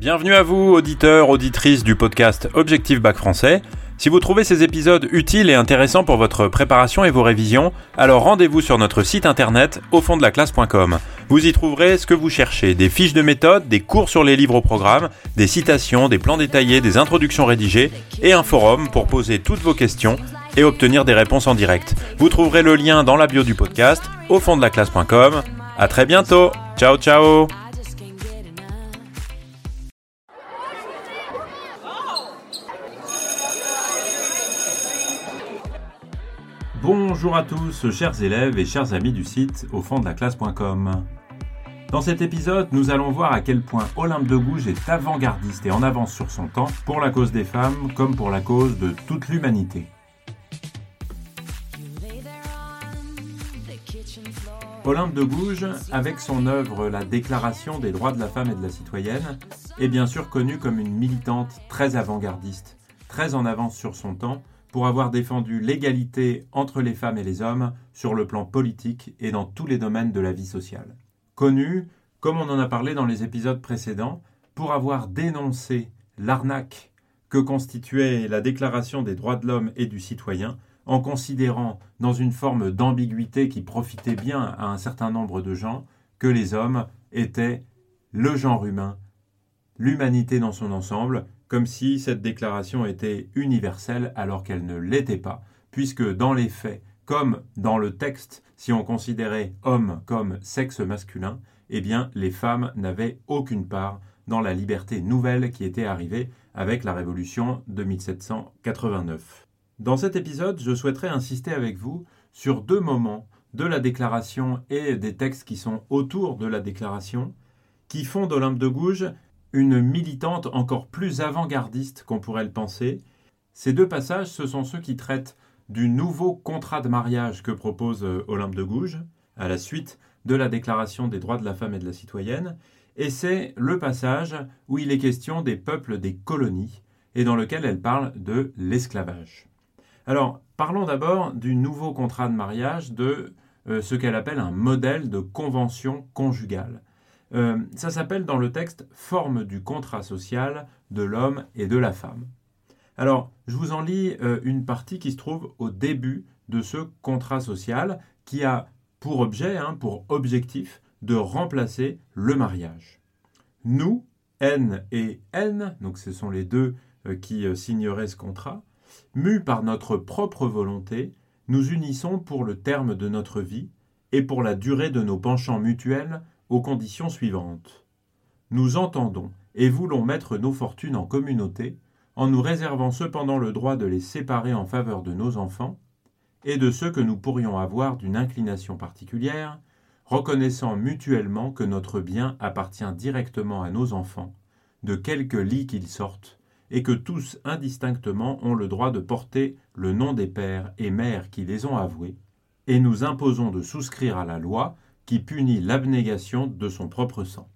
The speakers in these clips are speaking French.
Bienvenue à vous, auditeurs, auditrices du podcast Objectif Bac Français. Si vous trouvez ces épisodes utiles et intéressants pour votre préparation et vos révisions, alors rendez-vous sur notre site internet au fond de la classe.com. Vous y trouverez ce que vous cherchez, des fiches de méthode, des cours sur les livres au programme, des citations, des plans détaillés, des introductions rédigées et un forum pour poser toutes vos questions et obtenir des réponses en direct. Vous trouverez le lien dans la bio du podcast au fond de la classe.com. À très bientôt. Ciao ciao. Bonjour à tous, chers élèves et chers amis du site au fond de la classe.com. Dans cet épisode, nous allons voir à quel point Olympe de Gouges est avant-gardiste et en avance sur son temps pour la cause des femmes comme pour la cause de toute l'humanité. Olympe de Gouges, avec son œuvre La Déclaration des droits de la femme et de la citoyenne, est bien sûr connue comme une militante très avant-gardiste, très en avance sur son temps, pour avoir défendu l'égalité entre les femmes et les hommes sur le plan politique et dans tous les domaines de la vie sociale. Connue, comme on en a parlé dans les épisodes précédents, pour avoir dénoncé l'arnaque que constituait la Déclaration des droits de l'homme et du citoyen, en considérant, dans une forme d'ambiguïté qui profitait bien à un certain nombre de gens, que les hommes étaient le genre humain, l'humanité dans son ensemble, comme si cette déclaration était universelle alors qu'elle ne l'était pas, puisque dans les faits, comme dans le texte, si on considérait homme comme sexe masculin, eh bien les femmes n'avaient aucune part dans la liberté nouvelle qui était arrivée avec la Révolution de 1789. Dans cet épisode, je souhaiterais insister avec vous sur deux moments de la déclaration et des textes qui sont autour de la déclaration, qui font d'Olympe de Gouges une militante encore plus avant-gardiste qu'on pourrait le penser. Ces deux passages, ce sont ceux qui traitent du nouveau contrat de mariage que propose euh, Olympe de Gouges, à la suite de la Déclaration des droits de la femme et de la citoyenne, et c'est le passage où il est question des peuples des colonies, et dans lequel elle parle de l'esclavage. Alors, parlons d'abord du nouveau contrat de mariage, de euh, ce qu'elle appelle un modèle de convention conjugale. Euh, ça s'appelle dans le texte Forme du contrat social de l'homme et de la femme. Alors, je vous en lis euh, une partie qui se trouve au début de ce contrat social qui a pour objet, hein, pour objectif, de remplacer le mariage. Nous, N et N, donc ce sont les deux euh, qui signeraient ce contrat, mus par notre propre volonté, nous unissons pour le terme de notre vie et pour la durée de nos penchants mutuels aux conditions suivantes. Nous entendons et voulons mettre nos fortunes en communauté, en nous réservant cependant le droit de les séparer en faveur de nos enfants, et de ceux que nous pourrions avoir d'une inclination particulière, reconnaissant mutuellement que notre bien appartient directement à nos enfants, de quelque lit qu'ils sortent, et que tous indistinctement ont le droit de porter le nom des pères et mères qui les ont avoués, et nous imposons de souscrire à la loi punit l'abnégation de son propre sang.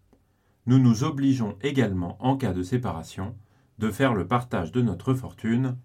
Nous nous obligeons également, en cas de séparation, de faire le partage de notre fortune,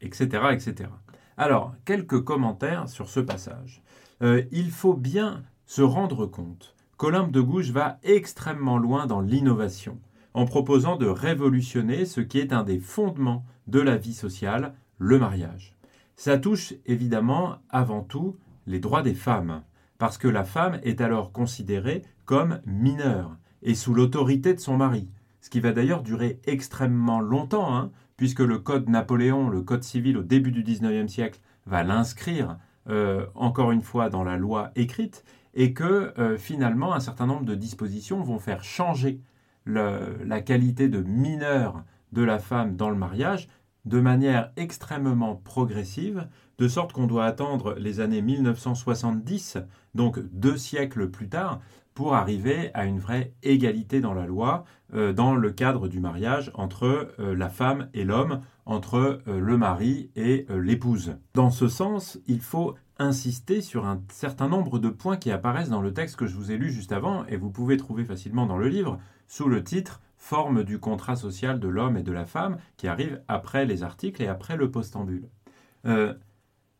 etc. etc. Alors, quelques commentaires sur ce passage. Euh, il faut bien se rendre compte qu'Olympe de Gouges va extrêmement loin dans l'innovation, en proposant de révolutionner ce qui est un des fondements de la vie sociale, le mariage. Ça touche évidemment avant tout les droits des femmes parce que la femme est alors considérée comme mineure et sous l'autorité de son mari, ce qui va d'ailleurs durer extrêmement longtemps, hein, puisque le code Napoléon, le code civil au début du XIXe siècle, va l'inscrire euh, encore une fois dans la loi écrite, et que euh, finalement un certain nombre de dispositions vont faire changer la qualité de mineur de la femme dans le mariage de manière extrêmement progressive, de sorte qu'on doit attendre les années 1970, donc deux siècles plus tard, pour arriver à une vraie égalité dans la loi, euh, dans le cadre du mariage entre euh, la femme et l'homme, entre euh, le mari et l'épouse. Dans ce sens, il faut insister sur un certain nombre de points qui apparaissent dans le texte que je vous ai lu juste avant, et vous pouvez trouver facilement dans le livre, sous le titre Forme du contrat social de l'homme et de la femme, qui arrive après les articles et après le postambule.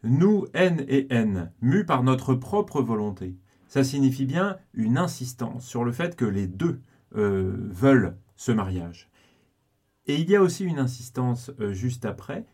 Nous, N et N, mus par notre propre volonté, ça signifie bien une insistance sur le fait que les deux euh, veulent ce mariage. Et il y a aussi une insistance euh, juste après,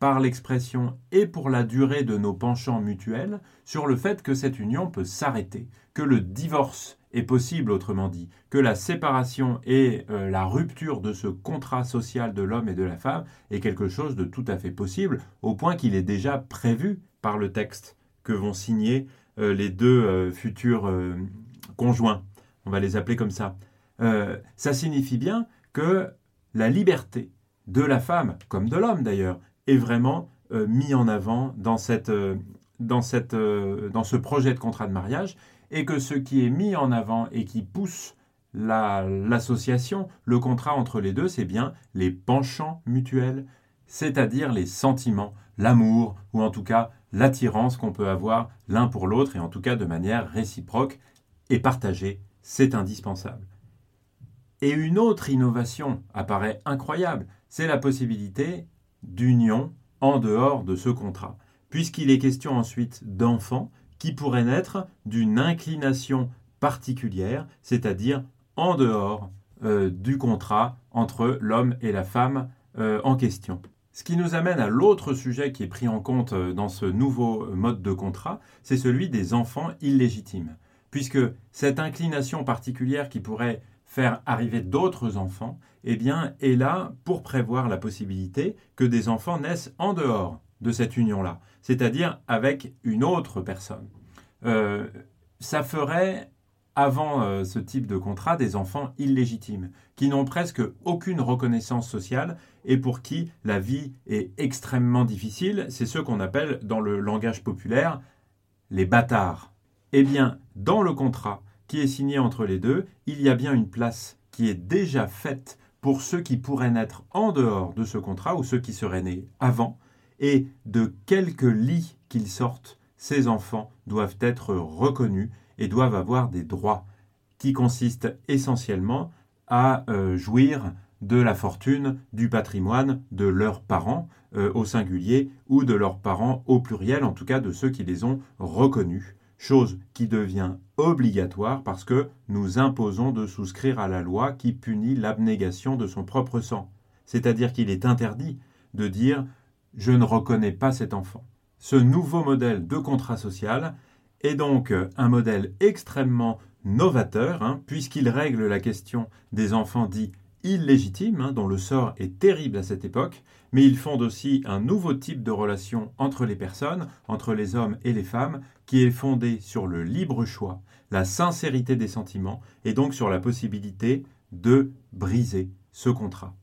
par l'expression et pour la durée de nos penchants mutuels, sur le fait que cette union peut s'arrêter, que le divorce est possible, autrement dit, que la séparation et euh, la rupture de ce contrat social de l'homme et de la femme est quelque chose de tout à fait possible, au point qu'il est déjà prévu par le texte que vont signer euh, les deux futurs conjoints. On va les appeler comme ça. ça signifie bien que la liberté de la femme, comme de l'homme d'ailleurs, est vraiment euh, mis en avant dans, cette, euh, dans, cette, euh, dans ce projet de contrat de mariage, et que ce qui est mis en avant et qui pousse l'association, le contrat entre les deux, c'est bien les penchants mutuels, c'est-à-dire les sentiments, l'amour, ou en tout cas l'attirance qu'on peut avoir l'un pour l'autre, et en tout cas de manière réciproque et partagée, c'est indispensable. Et une autre innovation apparaît incroyable, c'est la possibilité d'union en dehors de ce contrat, puisqu'il est question ensuite d'enfants qui pourraient naître d'une inclination particulière, c'est-à-dire en dehors euh, du contrat entre l'homme et la femme euh, en question. Ce qui nous amène à l'autre sujet qui est pris en compte euh, dans ce nouveau mode de contrat, c'est celui des enfants illégitimes, puisque cette inclination particulière qui pourrait faire arriver d'autres enfants, eh bien, est là pour prévoir la possibilité que des enfants naissent en dehors de cette union-là, c'est-à-dire avec une autre personne. Euh, ça ferait, avant euh, ce type de contrat, des enfants illégitimes, qui n'ont presque aucune reconnaissance sociale et pour qui la vie est extrêmement difficile. C'est ceux qu'on appelle, dans le langage populaire, les bâtards. Eh bien, dans le contrat, qui est signé entre les deux, il y a bien une place qui est déjà faite pour ceux qui pourraient naître en dehors de ce contrat ou ceux qui seraient nés avant, et de quelque lit qu'ils sortent, ces enfants doivent être reconnus et doivent avoir des droits qui consistent essentiellement à euh, jouir de la fortune, du patrimoine de leurs parents euh, au singulier ou de leurs parents au pluriel, en tout cas de ceux qui les ont reconnus chose qui devient obligatoire parce que nous imposons de souscrire à la loi qui punit l'abnégation de son propre sang. C'est-à-dire qu'il est interdit de dire je ne reconnais pas cet enfant. Ce nouveau modèle de contrat social est donc un modèle extrêmement novateur, hein, puisqu'il règle la question des enfants dits illégitimes, hein, dont le sort est terrible à cette époque, mais il fonde aussi un nouveau type de relation entre les personnes, entre les hommes et les femmes, qui est fondé sur le libre choix, la sincérité des sentiments, et donc sur la possibilité de briser ce contrat.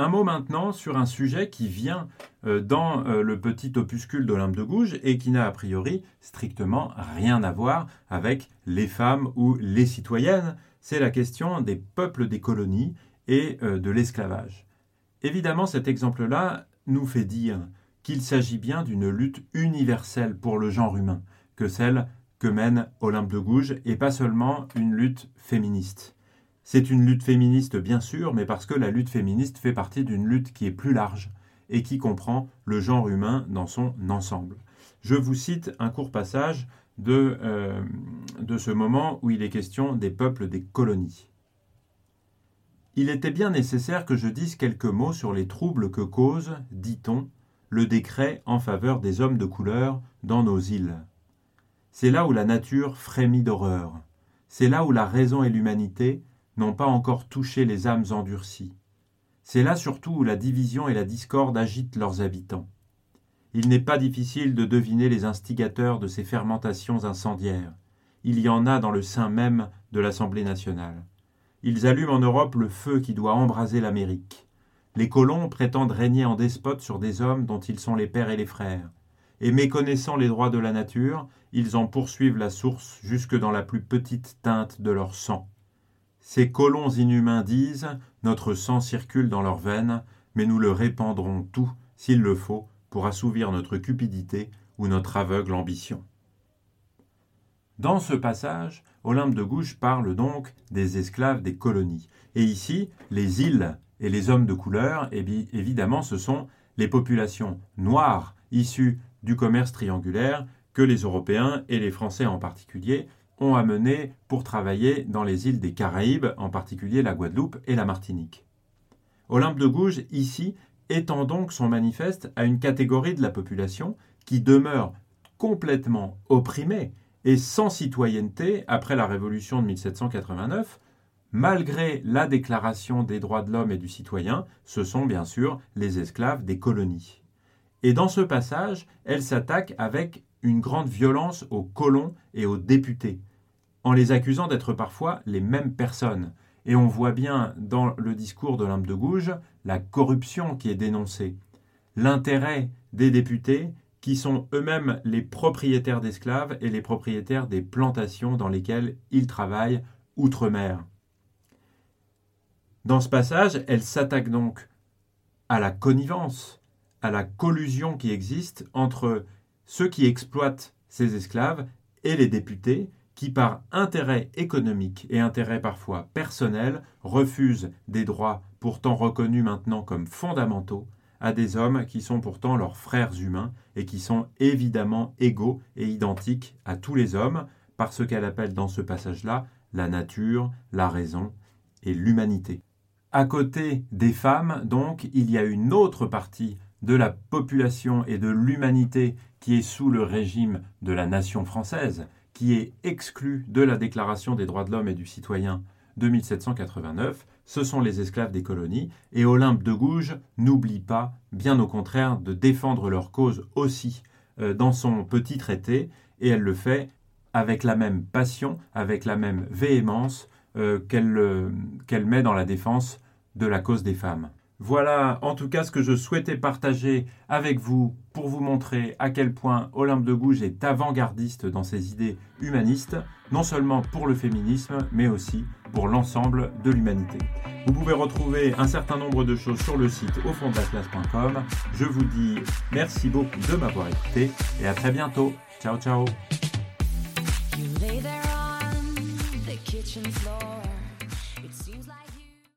Un mot maintenant sur un sujet qui vient euh, dans euh, le petit opuscule d'Olympe de Gouges et qui n'a a priori strictement rien à voir avec les femmes ou les citoyennes. C'est la question des peuples des colonies et euh, de l'esclavage. Évidemment, cet exemple-là nous fait dire qu'il s'agit bien d'une lutte universelle pour le genre humain, que celle que mène Olympe de Gouges, et pas seulement une lutte féministe. C'est une lutte féministe, bien sûr, mais parce que la lutte féministe fait partie d'une lutte qui est plus large et qui comprend le genre humain dans son ensemble. Je vous cite un court passage de, euh, de ce moment où il est question des peuples des colonies il était bien nécessaire que je dise quelques mots sur les troubles que cause, dit-on, le décret en faveur des hommes de couleur dans nos îles. C'est là où la nature frémit d'horreur, c'est là où la raison et l'humanité n'ont pas encore touché les âmes endurcies. C'est là surtout où la division et la discorde agitent leurs habitants. Il n'est pas difficile de deviner les instigateurs de ces fermentations incendiaires. Il y en a dans le sein même de l'Assemblée nationale. Ils allument en Europe le feu qui doit embraser l'Amérique. Les colons prétendent régner en despote sur des hommes dont ils sont les pères et les frères. Et méconnaissant les droits de la nature, ils en poursuivent la source jusque dans la plus petite teinte de leur sang. Ces colons inhumains disent Notre sang circule dans leurs veines, mais nous le répandrons tout, s'il le faut, pour assouvir notre cupidité ou notre aveugle ambition. Dans ce passage, Olympe de Gouges parle donc des esclaves des colonies. Et ici, les îles et les hommes de couleur, évidemment, ce sont les populations noires issues du commerce triangulaire que les Européens et les Français en particulier ont amené pour travailler dans les îles des Caraïbes, en particulier la Guadeloupe et la Martinique. Olympe de Gouges, ici, étend donc son manifeste à une catégorie de la population qui demeure complètement opprimée et sans citoyenneté après la Révolution de 1789, malgré la Déclaration des droits de l'homme et du citoyen, ce sont bien sûr les esclaves des colonies. Et dans ce passage, elle s'attaque avec une grande violence aux colons et aux députés, en les accusant d'être parfois les mêmes personnes. Et on voit bien dans le discours de l'Impe de Gouges la corruption qui est dénoncée, l'intérêt des députés qui sont eux-mêmes les propriétaires d'esclaves et les propriétaires des plantations dans lesquelles ils travaillent outre-mer. Dans ce passage, elle s'attaque donc à la connivence, à la collusion qui existe entre ceux qui exploitent ces esclaves et les députés qui, par intérêt économique et intérêt parfois personnel, refusent des droits pourtant reconnus maintenant comme fondamentaux à des hommes qui sont pourtant leurs frères humains et qui sont évidemment égaux et identiques à tous les hommes par ce qu'elle appelle dans ce passage-là la nature, la raison et l'humanité. À côté des femmes, donc, il y a une autre partie de la population et de l'humanité qui est sous le régime de la nation française, qui est exclue de la Déclaration des droits de l'homme et du citoyen de 1789, ce sont les esclaves des colonies, et Olympe de Gouges n'oublie pas, bien au contraire, de défendre leur cause aussi euh, dans son petit traité, et elle le fait avec la même passion, avec la même véhémence euh, euh, qu'elle met dans la défense de la cause des femmes. Voilà en tout cas ce que je souhaitais partager avec vous pour vous montrer à quel point Olympe de Gouges est avant-gardiste dans ses idées humanistes, non seulement pour le féminisme, mais aussi pour l'ensemble de l'humanité. Vous pouvez retrouver un certain nombre de choses sur le site au fond de la classe.com. Je vous dis merci beaucoup de m'avoir écouté et à très bientôt. Ciao ciao